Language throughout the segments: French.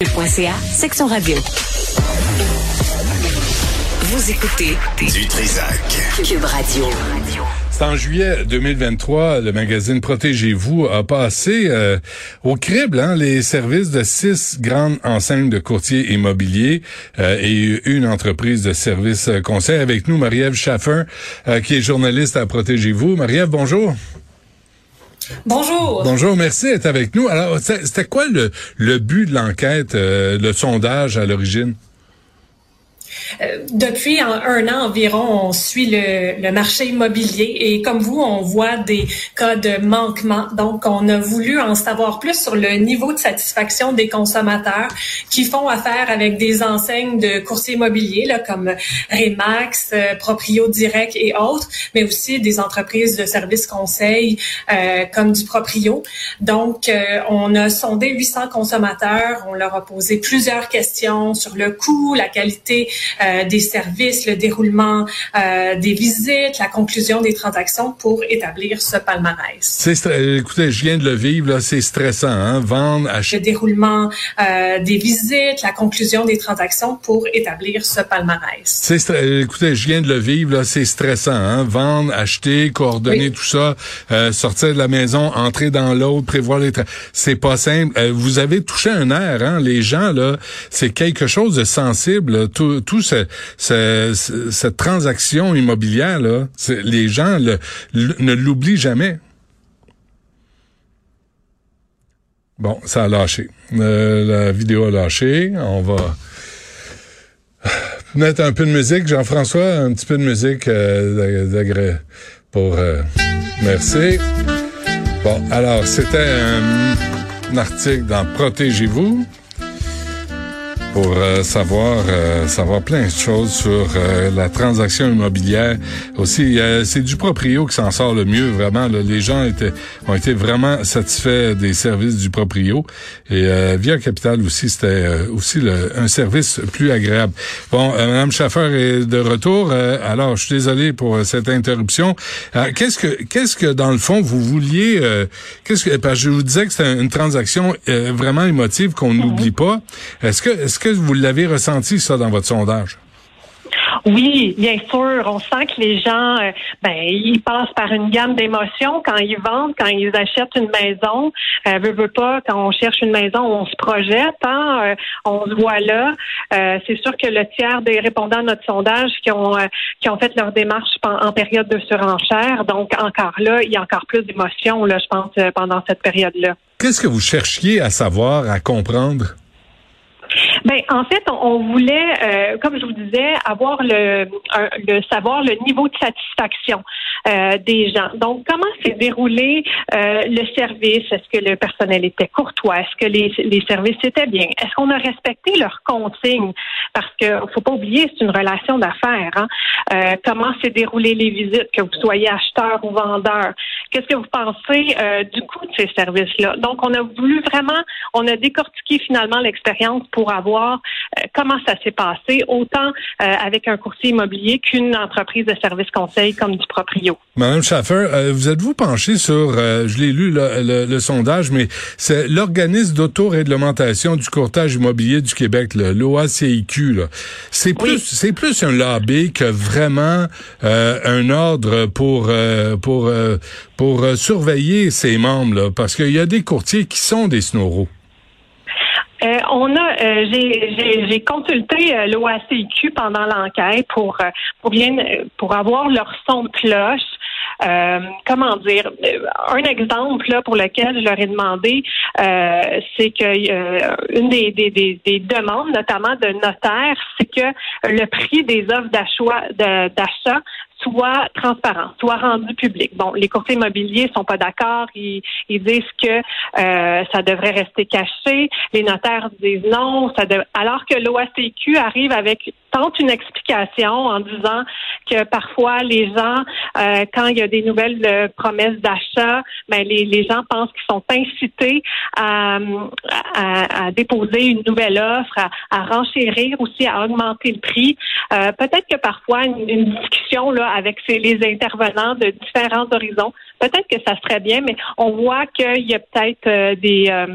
.ca, section radio. Vous écoutez Du Trisac. Cube Radio. C'est en juillet 2023, le magazine Protégez-vous a passé euh, au crible hein, les services de six grandes enseignes de courtiers immobiliers euh, et une entreprise de services euh, conseil. Avec nous, Marie-Ève Schaffin, qui est journaliste à Protégez-vous. Marie-Ève, bonjour. Bonjour. Bonjour, merci d'être avec nous. Alors, c'était quoi le, le but de l'enquête, le sondage à l'origine? Euh, depuis un, an environ, on suit le, marché immobilier et comme vous, on voit des cas de manquement. Donc, on a voulu en savoir plus sur le niveau de satisfaction des consommateurs qui font affaire avec des enseignes de coursiers immobiliers là, comme Remax, euh, Proprio Direct et autres, mais aussi des entreprises de services conseils euh, comme du Proprio. Donc, on a sondé 800 consommateurs, on leur a posé plusieurs questions sur le coût, la qualité euh, des services, le déroulement euh, des visites, la conclusion des transactions pour établir ce palmarès. C'est écoutez, je viens de le vivre là, c'est stressant, hein, vendre, acheter. Le déroulement euh, des visites, la conclusion des transactions pour établir ce palmarès. C'est écoutez, je viens de le vivre là, c'est stressant, hein, vendre, acheter, coordonner tout ça, sortir de la maison, entrer dans l'autre, prévoir les c'est pas simple. vous avez touché un air, hein, les gens là, c'est quelque chose de sensible, tout, tout cette transaction immobilière, les gens ne l'oublient jamais. Bon, ça a lâché. Euh, la vidéo a lâché. On va mettre un peu de musique. Jean-François, un petit peu de musique euh, pour... Euh, merci. Bon, alors, c'était un article dans Protégez-vous pour euh, savoir euh, savoir plein de choses sur euh, la transaction immobilière. Aussi, c'est du proprio qui s'en sort le mieux, vraiment. Les gens étaient, ont été vraiment satisfaits des services du proprio. Et Via Capital aussi, c'était aussi un service plus agréable. Bon, Mme Schaffer est de retour. alors, je suis désolé pour cette interruption. qu'est-ce que qu'est-ce que dans le fond vous vouliez Qu'est-ce que parce que je vous disais que c'était une transaction vraiment émotive qu'on mhm. n'oublie pas. Est-ce que est-ce que vous l'avez ressenti, ça, dans votre sondage? Oui, bien sûr. On sent que les gens, euh, ben, ils passent par une gamme d'émotions quand ils vendent, quand ils achètent une maison. Euh, veut, veut pas, quand on cherche une maison, on se projette, hein, euh, on se voit là. Euh, c'est sûr que le tiers des répondants à notre sondage qui ont qui ont fait leur démarche en, période de surenchère, donc encore là, il y a encore plus d'émotions là, je pense, pendant cette période-là. Qu'est-ce que vous cherchiez à savoir, à comprendre? Ben, en fait, on, voulait, euh, comme je vous disais, avoir le, le savoir le niveau de satisfaction euh, des gens. Donc, comment s'est déroulé euh, le service? Est-ce que le personnel était courtois? Est-ce que les, les services étaient bien? Est-ce qu'on a respecté leurs consignes? Parce que faut pas oublier, c'est une relation d'affaires. Hein? comment s'est déroulé les visites, que vous soyez acheteur ou vendeur? Qu'est-ce que vous pensez du coût de ces services-là? Donc, on a voulu vraiment, on a décortiqué finalement l'expérience pour avoir euh, comment ça s'est passé, autant euh, avec un courtier immobilier qu'une entreprise de services conseil comme du Proprio. Madame Schaffer, euh, vous êtes-vous penché sur, je l'ai lu le, sondage, mais c'est l'organisme d'auto-réglementation du courtage immobilier du Québec, l'OACIQ. C'est plus, c'est plus un lobby que vraiment un ordre pour pour pour surveiller ses membres, parce qu'il y a des courtiers qui sont des snoros. Euh, on a, euh, j'ai consulté euh, l'OACIQ pendant l'enquête pour pour bien pour avoir leur son de cloche. comment dire? Un exemple là, pour lequel je leur ai demandé c'est que une des, des, des, demandes notamment de notaires c'est que le prix des offres d'achat soit transparent, soit rendu public. Bon, les courtiers immobiliers sont pas d'accord, ils, disent que euh, ça devrait rester caché, les notaires disent non, alors que l'OACQ arrive avec tente une explication en disant que parfois les gens, euh, quand il y a des nouvelles euh, promesses d'achat, ben les, les gens pensent qu'ils sont incités à, à, à, déposer une nouvelle offre, à, à renchérir aussi, à augmenter le prix. Peut-être que parfois une, une discussion là avec les intervenants de différents horizons peut-être que ça serait bien, mais on voit qu'il y a peut-être euh, des, euh,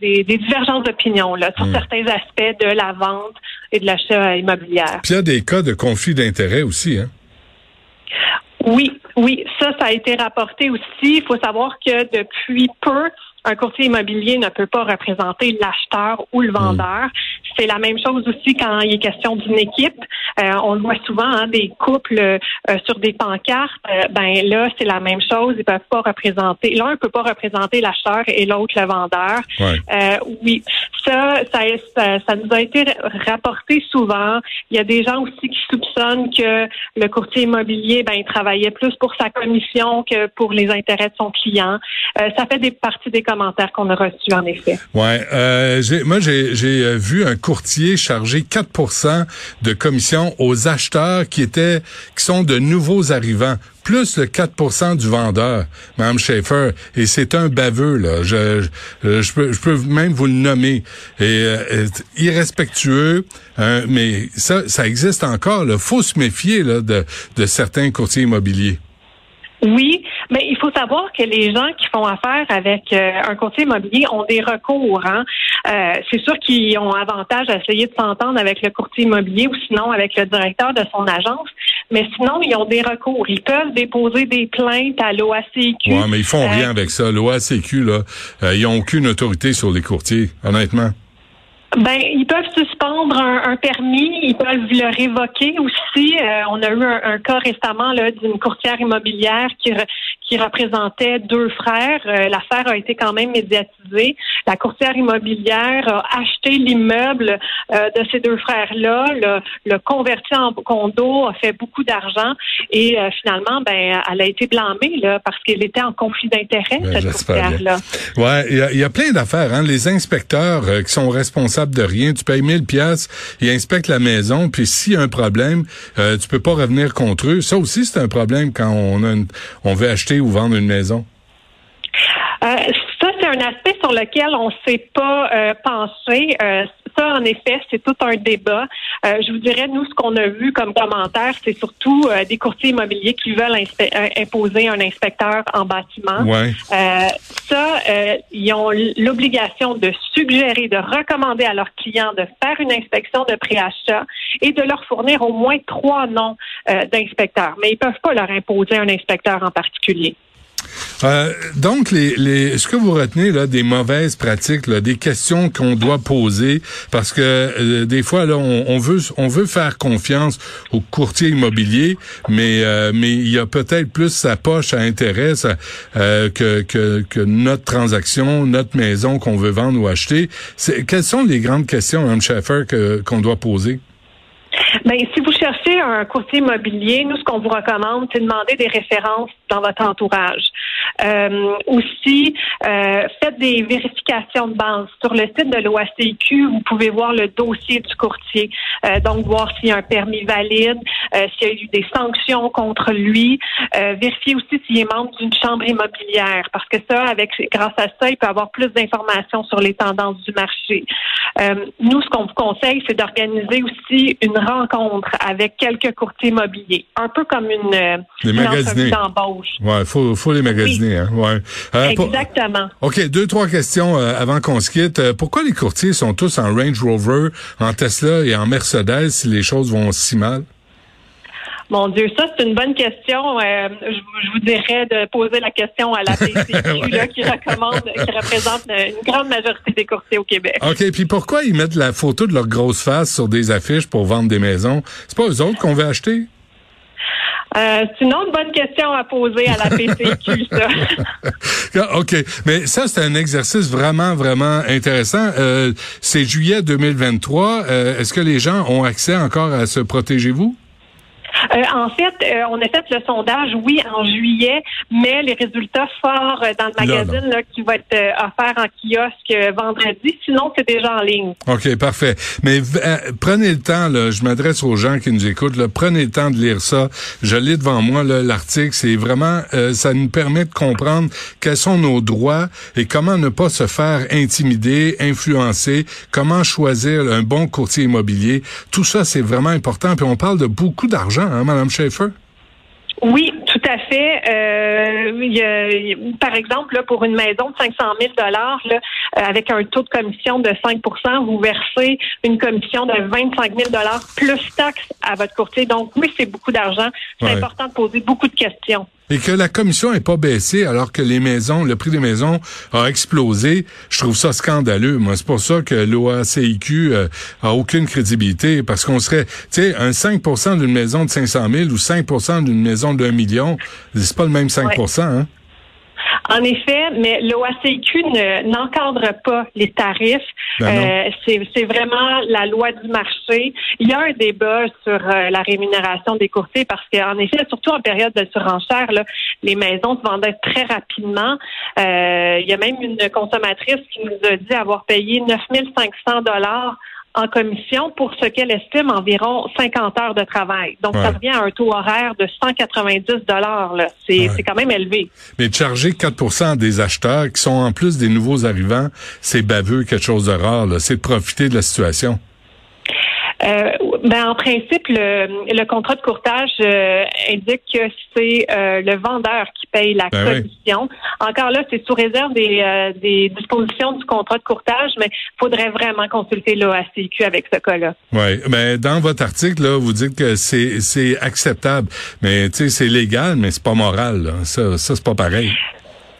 des, des, divergences d'opinion là, sur Hmm. certains aspects de la vente et de l'achat immobilier. Puis il y a des cas de conflit d'intérêts aussi, hein? Oui, oui, ça, ça a été rapporté aussi. Il faut savoir que depuis peu, un courtier immobilier ne peut pas représenter l'acheteur ou le vendeur. C'est la même chose aussi quand il est question d'une équipe. Euh, on le voit souvent, hein, des couples euh, sur des pancartes. Euh, ben là, c'est la même chose. Ils peuvent pas représenter. L'un ne peut pas représenter l'acheteur et l'autre le vendeur. Ouais. Euh, oui, ça, ça, ça, ça nous a été rapporté souvent. Il y a des gens aussi qui soupçonnent que le courtier immobilier, ben, il travaillait plus pour sa commission que pour les intérêts de son client. Euh, ça fait des parties des commentaires qu'on a reçus, en effet. Ouais, euh, moi j'ai vu un courtier charger 4 de commission aux acheteurs qui étaient qui sont de nouveaux arrivants plus le 4 du vendeur, Mme Schaeffer, et c'est un baveux là. Je, je, peux je peux même vous le nommer. Et euh, irrespectueux, hein, mais ça ça existe encore. Il faut se méfier là de de certains courtiers immobiliers. Oui, mais il faut savoir que les gens qui font affaire avec euh, un courtier immobilier ont des recours. Hein. Euh, c'est sûr qu'ils ont avantage à essayer de s'entendre avec le courtier immobilier ou sinon avec le directeur de son agence. Mais sinon, ils ont des recours. Ils peuvent déposer des plaintes à l'OACQ. Ouais, mais ils font Euh, rien avec ça. L'OACQ là, euh, ils ont aucune autorité sur les courtiers, honnêtement. Ben, ils peuvent suspendre un, un permis, ils peuvent le révoquer aussi. Euh, on a eu un, un cas récemment là d'une courtière immobilière qui re- qui représentait deux frères. Euh, L'affaire a été quand même médiatisée. La courtière immobilière a acheté l'immeuble euh, de ces deux frères-là, le, le converti en condo, a fait beaucoup d'argent et finalement, ben, elle a été blâmée là parce qu'elle était en conflit d'intérêts Ben, cette courtière-là. Ouais, il y y a plein d'affaires. Hein? Les inspecteurs qui sont responsables de rien, tu payes 1000 pièces, ils inspectent la maison, puis s'il y a un problème, euh, tu peux pas revenir contre eux. Ça aussi, c'est un problème quand on a on veut acheter ou vendre une maison. Euh, ça, c'est un aspect sur lequel on ne s'est pas euh, pensé. Euh, ça, en effet, c'est tout un débat. Euh, je vous dirais, nous, ce qu'on a vu comme commentaire, c'est surtout euh, des courtiers immobiliers qui veulent imposer un inspecteur en bâtiment. Ouais. Euh, ça, ils ont l'obligation de suggérer, de recommander à leurs clients de faire une inspection de préachat et de leur fournir au moins trois noms d'inspecteurs. Mais ils peuvent pas leur imposer un inspecteur en particulier. Euh, donc, les, les, ce que vous retenez là des mauvaises pratiques, là, des questions qu'on doit poser, parce que euh, des fois là, on, on veut on veut faire confiance au courtier immobilier, mais euh, mais il y a peut-être plus sa poche à intérêt euh, que, que que notre transaction, notre maison qu'on veut vendre ou acheter. Quelles sont les grandes questions, Mme Schaeffer, qu'on doit poser? Ben, si vous cherchez un courtier immobilier, nous, ce qu'on vous recommande, c'est de demander des références dans votre entourage. Euh, aussi, euh, faites des vérifications de base. Sur le site de l'OACQ, vous pouvez voir le dossier du courtier. Euh, donc, voir s'il y a un permis valide, euh, s'il y a eu des sanctions contre lui. Euh, vérifier aussi s'il est membre d'une chambre immobilière. Parce que ça, avec grâce à ça, il peut avoir plus d'informations sur les tendances du marché. Euh, nous, ce qu'on vous conseille, c'est d'organiser aussi une rencontre avec quelques courtiers immobiliers, un peu comme une, une entrevue d'embauche. Ouais, faut faut les magasiner, hein? Ouais. Euh, pour- Exactement. OK, deux, trois questions euh, avant qu'on se quitte. Euh, pourquoi les courtiers sont tous en Range Rover, en Tesla et en Mercedes si les choses vont si mal? Mon Dieu, ça, c'est une bonne question. Euh, je, je vous dirais de poser la question à la PCQ, là, qui recommande, qui représente une grande majorité des courtiers au Québec. OK, puis pourquoi ils mettent la photo de leur grosse face sur des affiches pour vendre des maisons? C'est pas eux autres qu'on veut acheter? Euh, c'est une autre bonne question à poser à la PCQ, ça. OK, mais ça, c'est un exercice vraiment, vraiment intéressant. Euh, c'est juillet 2023. Euh, Est-ce que les gens ont accès encore à se protéger vous? Euh, en fait, euh, on a fait le sondage, oui, en juillet, mais les résultats sortent euh, dans le Là, magazine là, qui va être euh, offert en kiosque euh, vendredi. Sinon, c'est déjà en ligne. OK, parfait. Mais prenez le temps, là, je m'adresse aux gens qui nous écoutent, là, prenez le temps de lire ça. Je lis devant moi l'article. C'est vraiment, euh, ça nous permet de comprendre quels sont nos droits et comment ne pas se faire intimider, influencer, comment choisir un bon courtier immobilier. Tout ça, c'est vraiment important. Puis on parle de beaucoup d'argent, hein, Madame Schaeffer? Oui, tout à fait. Euh, il y a, par exemple, là, pour une maison de 500 000 dollars, avec un taux de commission de 5% vous versez une commission de 25 000 dollars plus taxes à votre courtier. Donc oui, c'est beaucoup d'argent. C'est important de poser beaucoup de questions. Et que la commission n'est pas baissée alors que les maisons, le prix des maisons a explosé, je trouve ça scandaleux. Moi, c'est pour ça que l'OACIQ euh, a aucune crédibilité parce qu'on serait, tu sais, un 5% d'une maison de 500 000 ou 5% d'une maison d'un million, c'est pas le même 5 hein? En effet, mais l'OACQ n'encadre pas les tarifs. Ben euh, c'est vraiment la loi du marché. Il y a un débat sur euh, la rémunération des courtiers parce qu'en effet, surtout en période de surenchère, là, les maisons se vendaient très rapidement. Euh, il y a même une consommatrice qui nous a dit avoir payé 9500 dollars en commission pour ce qu'elle estime environ 50 heures de travail. Donc, ça revient à un taux horaire de 190 dollars. C'est quand même élevé. Mais de charger 4% des acheteurs qui sont en plus des nouveaux arrivants, c'est baveux, quelque chose de rare. C'est de profiter de la situation. Euh, ben, en principe, le, le contrat de courtage euh, indique que c'est euh, le vendeur qui paye la ben commission. Encore là, c'est sous réserve des, euh, des dispositions du contrat de courtage, mais il faudrait vraiment consulter l'OACQ avec ce cas-là. Oui, mais dans votre article, là, vous dites que c'est, c'est acceptable, mais tu sais, c'est légal, mais c'est pas moral. Ça, ça c'est pas pareil.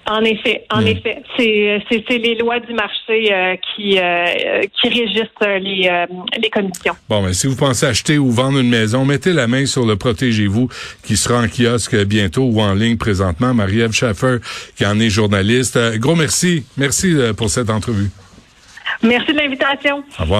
En effet, en hmm. effet, c'est c'est les lois du marché euh, qui euh, qui régissent les euh, les commissions. Bon, mais si vous pensez acheter ou vendre une maison, mettez la main sur le protégez-vous qui sera en kiosque bientôt ou en ligne présentement. Marie-Ève Schaffer, qui en est journaliste. gros merci, merci pour cette entrevue. Merci de l'invitation. Au revoir.